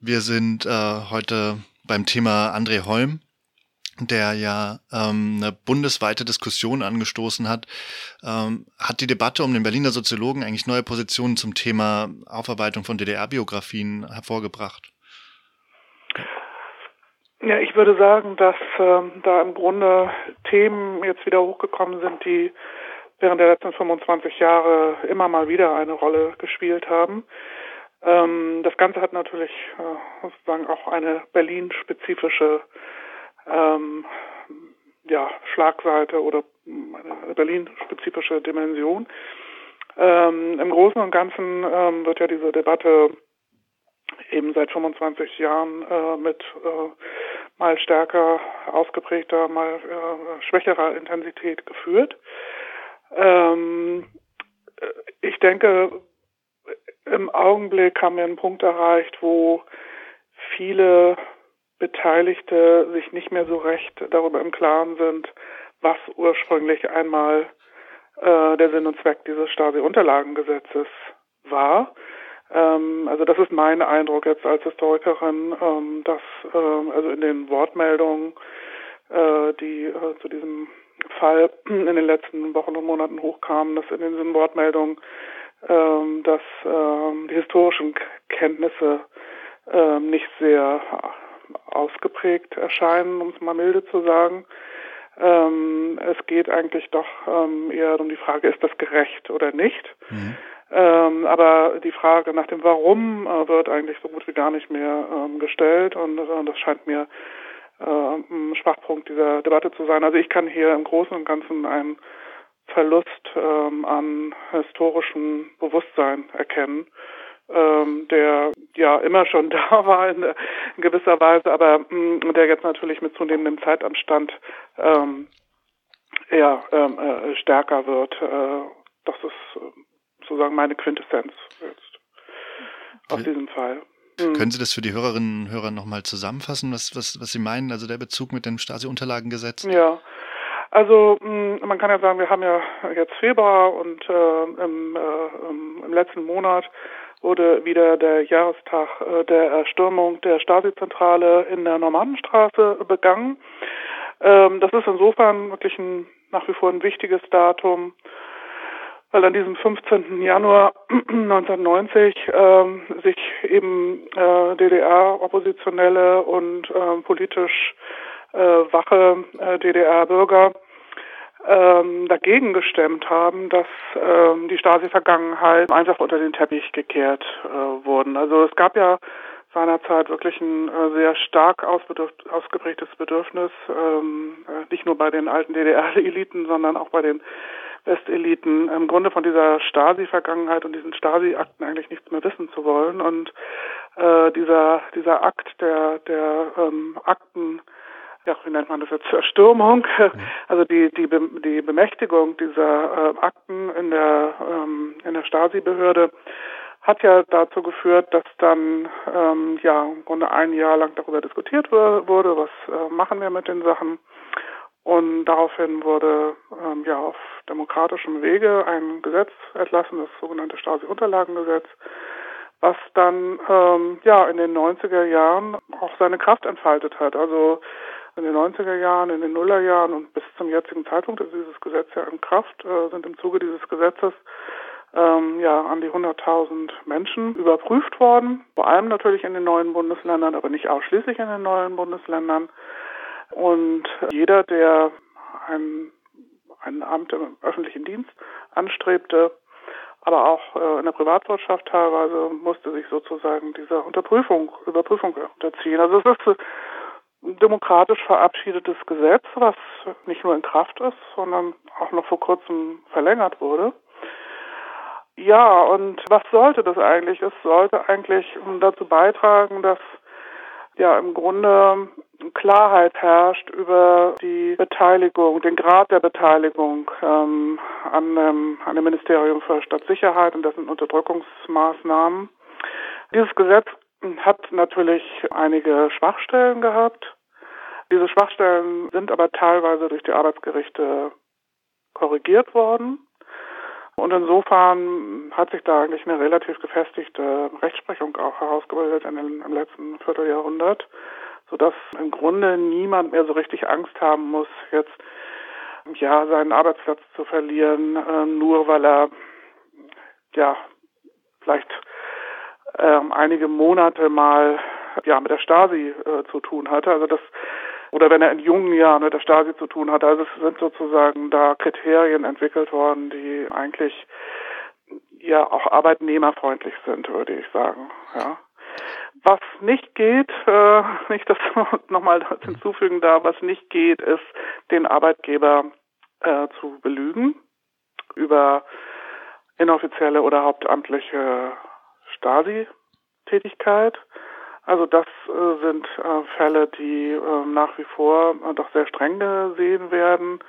Wir sind äh, heute beim Thema André Holm, der ja ähm, eine bundesweite Diskussion angestoßen hat. Ähm, hat die Debatte um den Berliner Soziologen eigentlich neue Positionen zum Thema Aufarbeitung von DDR-Biografien hervorgebracht? Ja, ich würde sagen, dass ähm, da im Grunde Themen jetzt wieder hochgekommen sind, die während der letzten 25 Jahre immer mal wieder eine Rolle gespielt haben. Das Ganze hat natürlich äh, sozusagen auch eine Berlin-spezifische ähm, ja, Schlagseite oder eine Berlin-spezifische Dimension. Ähm, Im Großen und Ganzen ähm, wird ja diese Debatte eben seit 25 Jahren äh, mit äh, mal stärker ausgeprägter, mal äh, schwächerer Intensität geführt. Ähm, ich denke, im Augenblick haben wir einen Punkt erreicht, wo viele Beteiligte sich nicht mehr so recht darüber im Klaren sind, was ursprünglich einmal äh, der Sinn und Zweck dieses Stasi-Unterlagengesetzes war. Ähm, also das ist mein Eindruck jetzt als Historikerin, ähm, dass äh, also in den Wortmeldungen, äh, die äh, zu diesem Fall in den letzten Wochen und Monaten hochkamen, dass in diesen Wortmeldungen ähm, dass ähm, die historischen Kenntnisse ähm, nicht sehr ausgeprägt erscheinen, um es mal milde zu sagen. Ähm, es geht eigentlich doch ähm, eher um die Frage, ist das gerecht oder nicht? Mhm. Ähm, aber die Frage nach dem Warum äh, wird eigentlich so gut wie gar nicht mehr ähm, gestellt und äh, das scheint mir äh, ein Schwachpunkt dieser Debatte zu sein. Also ich kann hier im Großen und Ganzen ein Verlust ähm, an historischem Bewusstsein erkennen, ähm, der ja immer schon da war in, in gewisser Weise, aber mh, mm, der jetzt natürlich mit zunehmendem Zeitanstand ähm, eher ähm, äh, stärker wird. Äh, das ist äh, sozusagen meine Quintessenz jetzt aus diesem Fall. Mhm. Können Sie das für die Hörerinnen und Hörer nochmal zusammenfassen, was, was, was Sie meinen, also der Bezug mit dem Stasi-Unterlagengesetz? Ja, also mm, man kann ja sagen, wir haben ja jetzt Februar und äh, im, äh, im letzten Monat wurde wieder der Jahrestag äh, der Erstürmung der Stasi-Zentrale in der Normannenstraße begangen. Ähm, das ist insofern wirklich ein, nach wie vor ein wichtiges Datum, weil an diesem 15. Januar 1990 ähm, sich eben äh, DDR-Oppositionelle und äh, politisch äh, wache äh, DDR-Bürger ähm, dagegen gestemmt haben, dass ähm, die Stasi-Vergangenheit einfach unter den Teppich gekehrt äh, wurden. Also es gab ja seinerzeit wirklich ein äh, sehr stark ausgeprägtes Bedürfnis, ähm, äh, nicht nur bei den alten DDR-Eliten, sondern auch bei den Westeliten, im Grunde von dieser Stasi-Vergangenheit und diesen Stasi-Akten eigentlich nichts mehr wissen zu wollen. Und äh, dieser dieser Akt der der ähm, Akten ja, wie nennt man das jetzt, Zerstürmung, also die, die, die Bemächtigung dieser äh, Akten in der, ähm, in der Stasi-Behörde hat ja dazu geführt, dass dann ähm, ja im Grunde ein Jahr lang darüber diskutiert wurde, was äh, machen wir mit den Sachen. Und daraufhin wurde ähm, ja auf demokratischem Wege ein Gesetz erlassen, das sogenannte Stasi-Unterlagengesetz, was dann ähm, ja in den 90er Jahren auch seine Kraft entfaltet hat. Also in den 90er Jahren, in den Nullerjahren und bis zum jetzigen Zeitpunkt ist dieses Gesetz ja in Kraft, äh, sind im Zuge dieses Gesetzes ähm, ja an die 100.000 Menschen überprüft worden, vor allem natürlich in den neuen Bundesländern, aber nicht ausschließlich in den neuen Bundesländern. Und jeder, der ein, ein Amt im öffentlichen Dienst anstrebte, aber auch äh, in der Privatwirtschaft teilweise, musste sich sozusagen dieser Unterprüfung, Überprüfung unterziehen. Also es ist demokratisch verabschiedetes Gesetz, was nicht nur in Kraft ist, sondern auch noch vor kurzem verlängert wurde. Ja, und was sollte das eigentlich? Es sollte eigentlich dazu beitragen, dass ja im Grunde Klarheit herrscht über die Beteiligung, den Grad der Beteiligung ähm, an, ähm, an dem Ministerium für Stadtsicherheit und dessen Unterdrückungsmaßnahmen. Dieses Gesetz hat natürlich einige Schwachstellen gehabt. Diese Schwachstellen sind aber teilweise durch die Arbeitsgerichte korrigiert worden. Und insofern hat sich da eigentlich eine relativ gefestigte Rechtsprechung auch herausgebildet in den, im letzten Vierteljahrhundert, sodass im Grunde niemand mehr so richtig Angst haben muss, jetzt ja seinen Arbeitsplatz zu verlieren, äh, nur weil er ja vielleicht ähm, einige Monate mal ja mit der Stasi äh, zu tun hatte. Also das oder wenn er in jungen Jahren mit der Stasi zu tun hatte. Also es sind sozusagen da Kriterien entwickelt worden, die eigentlich ja auch arbeitnehmerfreundlich sind, würde ich sagen. Ja. Was nicht geht, äh, nicht das nochmal hinzufügen da, was nicht geht, ist, den Arbeitgeber äh, zu belügen über inoffizielle oder hauptamtliche Stasi-Tätigkeit. Also das äh, sind äh, Fälle, die äh, nach wie vor äh, doch sehr streng gesehen werden.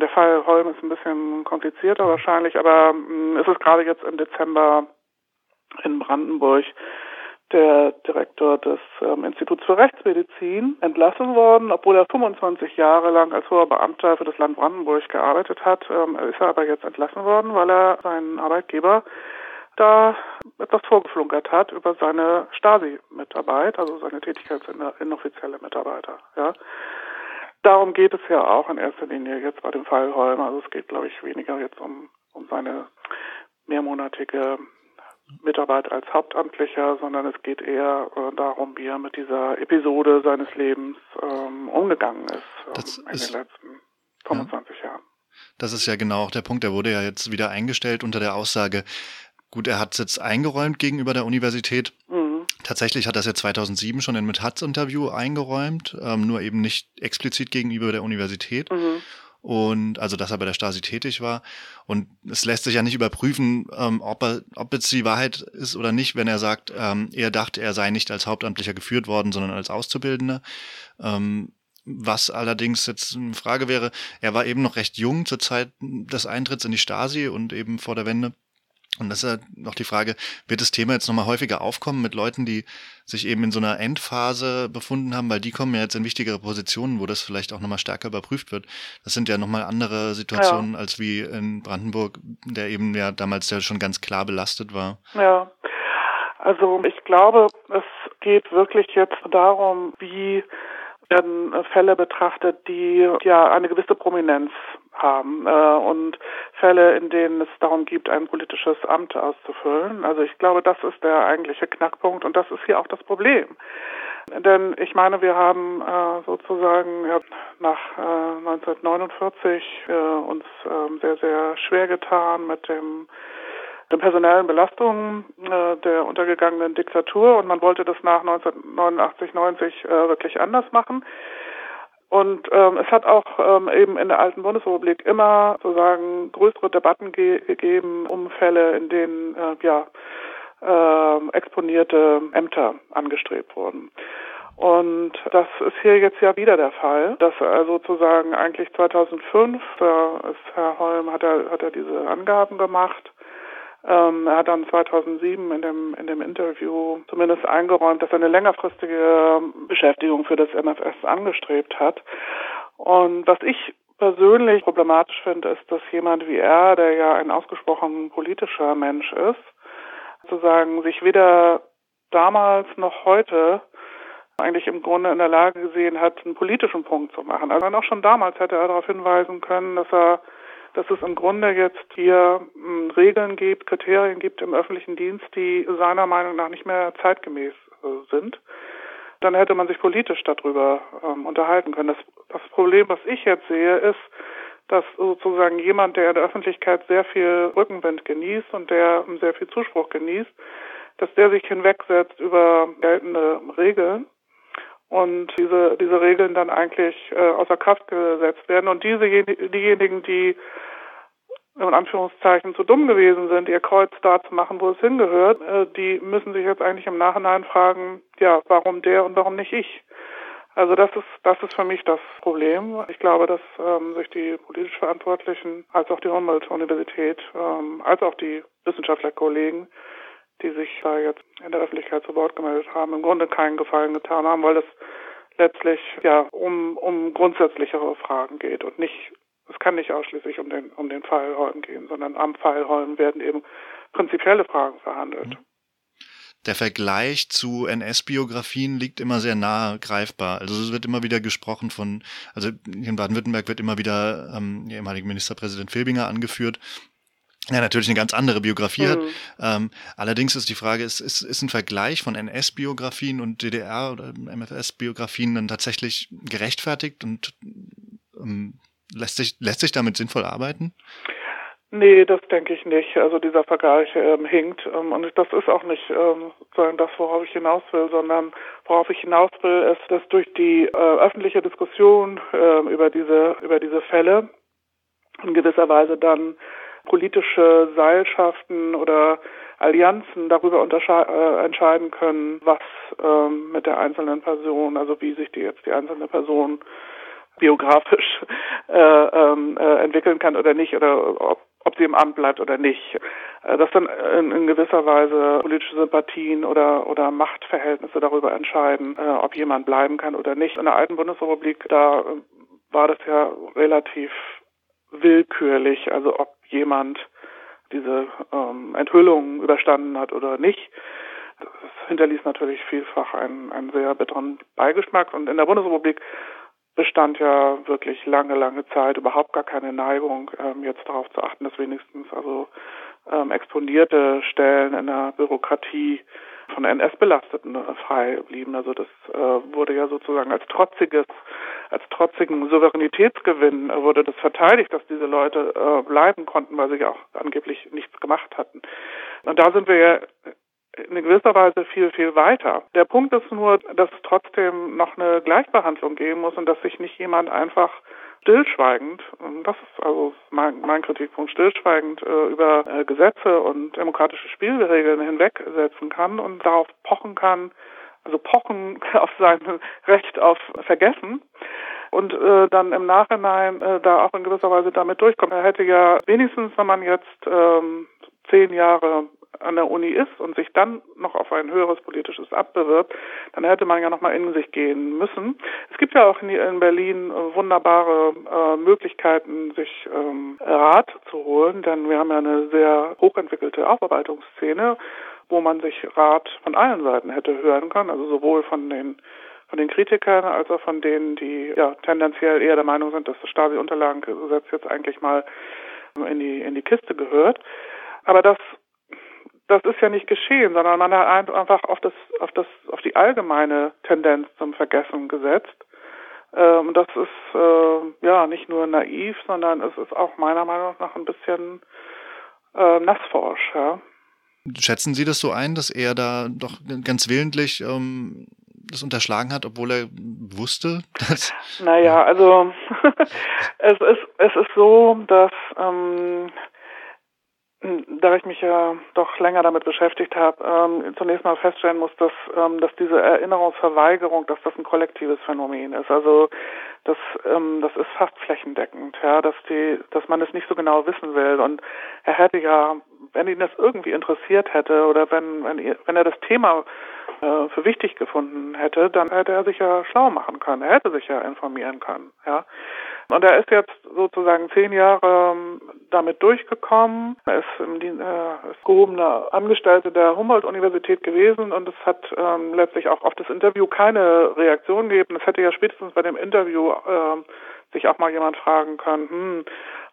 Der Fall Holm ist ein bisschen komplizierter wahrscheinlich, aber mm, es ist gerade jetzt im Dezember in Brandenburg der Direktor des ähm, Instituts für Rechtsmedizin entlassen worden, obwohl er 25 Jahre lang als hoher Beamter für das Land Brandenburg gearbeitet hat, ähm, ist er aber jetzt entlassen worden, weil er seinen Arbeitgeber da etwas vorgeflunkert hat über seine Stasi-Mitarbeit, also seine Tätigkeit als inoffizielle Mitarbeiter. Ja. Darum geht es ja auch in erster Linie jetzt bei dem Fall Holm. Also es geht, glaube ich, weniger jetzt um, um seine mehrmonatige Mitarbeit als Hauptamtlicher, sondern es geht eher äh, darum, wie er mit dieser Episode seines Lebens ähm, umgegangen ist ähm, in ist, den letzten 25 ja. Jahren. Das ist ja genau auch der Punkt. Er wurde ja jetzt wieder eingestellt unter der Aussage, Gut, er hat es jetzt eingeräumt gegenüber der Universität. Mhm. Tatsächlich hat er es ja 2007 schon in mit Hatz Interview eingeräumt, ähm, nur eben nicht explizit gegenüber der Universität. Mhm. Und also, dass er bei der Stasi tätig war. Und es lässt sich ja nicht überprüfen, ähm, ob, er, ob jetzt die Wahrheit ist oder nicht, wenn er sagt, ähm, er dachte, er sei nicht als Hauptamtlicher geführt worden, sondern als Auszubildender. Ähm, was allerdings jetzt eine Frage wäre, er war eben noch recht jung zur Zeit des Eintritts in die Stasi und eben vor der Wende. Und das ist ja noch die Frage, wird das Thema jetzt nochmal häufiger aufkommen mit Leuten, die sich eben in so einer Endphase befunden haben, weil die kommen ja jetzt in wichtigere Positionen, wo das vielleicht auch nochmal stärker überprüft wird. Das sind ja nochmal andere Situationen ja. als wie in Brandenburg, der eben ja damals ja schon ganz klar belastet war. Ja, also ich glaube, es geht wirklich jetzt darum, wie werden Fälle betrachtet, die ja eine gewisse Prominenz haben äh, und Fälle, in denen es darum geht, ein politisches Amt auszufüllen. Also ich glaube, das ist der eigentliche Knackpunkt und das ist hier auch das Problem. Denn ich meine, wir haben äh, sozusagen ja, nach äh, 1949 äh, uns äh, sehr, sehr schwer getan mit dem den personellen Belastungen äh, der untergegangenen Diktatur und man wollte das nach 1989, 90 äh, wirklich anders machen. Und ähm, es hat auch ähm, eben in der alten Bundesrepublik immer sozusagen größere Debatten ge gegeben um Fälle, in denen äh, ja äh, exponierte Ämter angestrebt wurden. Und das ist hier jetzt ja wieder der Fall, dass also sozusagen eigentlich 2005, da ist Herr Holm, hat er, hat er diese Angaben gemacht, ähm, er hat dann 2007 in dem, in dem Interview zumindest eingeräumt, dass er eine längerfristige Beschäftigung für das MFS angestrebt hat. Und was ich persönlich problematisch finde, ist, dass jemand wie er, der ja ein ausgesprochen politischer Mensch ist, sozusagen sich weder damals noch heute eigentlich im Grunde in der Lage gesehen hat, einen politischen Punkt zu machen. Also auch schon damals hätte er darauf hinweisen können, dass er dass es im Grunde jetzt hier hm, Regeln gibt, Kriterien gibt im öffentlichen Dienst, die seiner Meinung nach nicht mehr zeitgemäß äh, sind. Dann hätte man sich politisch darüber ähm, unterhalten können. Das, das Problem, was ich jetzt sehe, ist, dass sozusagen jemand, der in der Öffentlichkeit sehr viel Rückenwind genießt und der sehr viel Zuspruch genießt, dass der sich hinwegsetzt über geltende Regeln und diese, diese Regeln dann eigentlich äh, außer Kraft gesetzt werden. Und diese, diejenigen, die in Anführungszeichen zu dumm gewesen sind, ihr Kreuz da zu machen, wo es hingehört, äh, die müssen sich jetzt eigentlich im Nachhinein fragen, ja, warum der und warum nicht ich? Also das ist das ist für mich das Problem. Ich glaube, dass ähm, sich die politisch Verantwortlichen als auch die Humboldt-Universität ähm, als auch die Wissenschaftlerkollegen die sich da jetzt in der Öffentlichkeit zu Wort gemeldet haben, im Grunde keinen Gefallen getan haben, weil es letztlich ja um, um grundsätzlichere Fragen geht und nicht es kann nicht ausschließlich um den, um den Fall Holm gehen, sondern am Fall Holm werden eben prinzipielle Fragen verhandelt. Mhm der Vergleich zu NS-Biografien liegt immer sehr nahe greifbar. Also es wird immer wieder gesprochen von, also in Baden-Württemberg wird immer wieder ähm, der ehemalige Ministerpräsident Filbinger angeführt, ja, natürlich eine ganz andere Biografie mhm. hat. Ähm, allerdings ist die Frage, ist, ist, ist ein Vergleich von NS-Biografien und DDR- oder MFS-Biografien dann tatsächlich gerechtfertigt und ähm, lässt, sich, lässt sich damit sinnvoll arbeiten? Nee, das denke ich nicht. Also dieser Vergleich ähm, hinkt. Ähm, und das ist auch nicht ähm, sozusagen das, worauf ich hinaus will, sondern worauf ich hinaus will, ist, dass durch die äh, öffentliche Diskussion äh, über diese über diese Fälle in gewisser Weise dann politische Seilschaften oder Allianzen darüber äh, entscheiden können, was ähm, mit der einzelnen Person, also wie sich die jetzt die einzelne Person biografisch äh, ähm, äh, entwickeln kann oder nicht oder ob ob sie im Amt bleibt oder nicht. Äh, dass dann in, in gewisser Weise politische Sympathien oder, oder Machtverhältnisse darüber entscheiden, äh, ob jemand bleiben kann oder nicht. In der alten Bundesrepublik, da äh, war das ja relativ willkürlich, also ob jemand diese ähm, Enthüllung überstanden hat oder nicht. Das hinterließ natürlich vielfach einen, einen sehr bitteren Beigeschmack. Und in der Bundesrepublik bestand ja wirklich lange, lange Zeit überhaupt gar keine Neigung, ähm, jetzt darauf zu achten, dass wenigstens also ähm, exponierte Stellen in der Bürokratie von NS-Belasteten frei blieben. Also das äh, wurde ja sozusagen als trotziges, als trotzigen Souveränitätsgewinn äh, wurde das verteidigt, dass diese Leute äh, bleiben konnten, weil sie ja auch angeblich nichts gemacht hatten. Und da sind wir ja in gewisser Weise viel, viel weiter. Der Punkt ist nur, dass es trotzdem noch eine Gleichbehandlung geben muss und dass sich nicht jemand einfach stillschweigend, das ist also mein, mein Kritikpunkt, stillschweigend äh, über äh, Gesetze und demokratische Spielregeln hinwegsetzen kann und darauf pochen kann, also pochen auf sein Recht auf Vergessen und äh, dann im Nachhinein äh, da auch in gewisser Weise damit durchkommt. Er hätte ja wenigstens, wenn man jetzt ähm, zehn Jahre an der Uni ist und sich dann noch auf ein höheres politisches Amt bewirbt, dann hätte man ja noch mal in sich gehen müssen. Es gibt ja auch in Berlin äh, wunderbare äh, Möglichkeiten, sich ähm, Rat zu holen, denn wir haben ja eine sehr hochentwickelte Aufarbeitungsszene, wo man sich Rat von allen Seiten hätte hören können, also sowohl von den von den Kritikern als auch von denen, die ja tendenziell eher der Meinung sind, dass das Stasi-Unterlagengesetz jetzt eigentlich mal in die in die Kiste gehört. Aber das das ist ja nicht geschehen, sondern man hat einfach auf das, auf das, auf die allgemeine Tendenz zum Vergessen gesetzt. Ähm, und das ist äh, ja nicht nur naiv, sondern es ist auch meiner Meinung nach ein bisschen äh, nassforsch. Ja. Schätzen Sie das so ein, dass er da doch ganz willentlich ähm, das unterschlagen hat, obwohl er wusste, dass. Naja, also es ist es ist so, dass ähm, da ich mich ja doch länger damit beschäftigt habe, ähm, zunächst mal feststellen muss, dass, ähm, dass diese Erinnerungsverweigerung, dass das ein kollektives Phänomen ist. Also das, ähm, das ist fast flächendeckend, ja, dass die, dass man es nicht so genau wissen will. Und er hätte ja, wenn ihn das irgendwie interessiert hätte oder wenn, wenn, wenn er das Thema äh, für wichtig gefunden hätte, dann hätte er sich ja schlau machen können. Er hätte sich ja informieren können, ja. Und er ist jetzt sozusagen zehn Jahre ähm, damit durchgekommen. Er ist, im, äh, ist gehobener Angestellte der Humboldt-Universität gewesen und es hat ähm, letztlich auch auf das Interview keine Reaktion gegeben. Es hätte ja spätestens bei dem Interview äh, sich auch mal jemand fragen können, hm,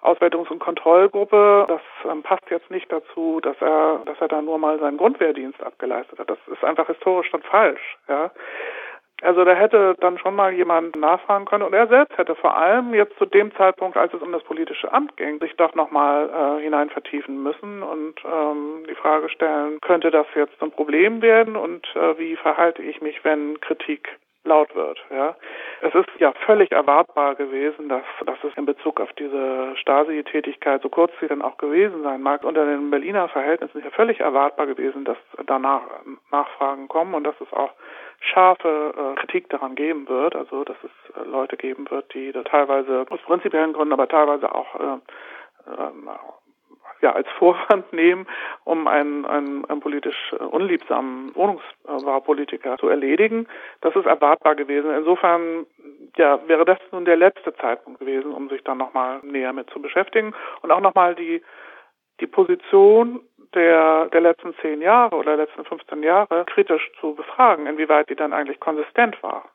Auswertungs- und Kontrollgruppe, das ähm, passt jetzt nicht dazu, dass er, dass er da nur mal seinen Grundwehrdienst abgeleistet hat. Das ist einfach historisch dann falsch, ja. Also da hätte dann schon mal jemand nachfragen können. Und er selbst hätte vor allem jetzt zu dem Zeitpunkt, als es um das politische Amt ging, sich doch nochmal äh, hinein vertiefen müssen und ähm, die Frage stellen, könnte das jetzt ein Problem werden? Und äh, wie verhalte ich mich, wenn Kritik laut wird. Ja, es ist ja völlig erwartbar gewesen, dass, dass es in Bezug auf diese Stasi-Tätigkeit, so kurz sie dann auch gewesen sein mag, unter den Berliner Verhältnissen ja völlig erwartbar gewesen, dass danach Nachfragen kommen und dass es auch scharfe äh, Kritik daran geben wird, also dass es äh, Leute geben wird, die da teilweise aus prinzipiellen Gründen, aber teilweise auch äh, äh, ja, als Vorwand nehmen, um einen, einen, einen politisch unliebsamen Wohnungsbaupolitiker zu erledigen. Das ist erwartbar gewesen. Insofern ja, wäre das nun der letzte Zeitpunkt gewesen, um sich dann nochmal näher mit zu beschäftigen und auch nochmal die, die Position der, der letzten zehn Jahre oder letzten 15 Jahre kritisch zu befragen, inwieweit die dann eigentlich konsistent war.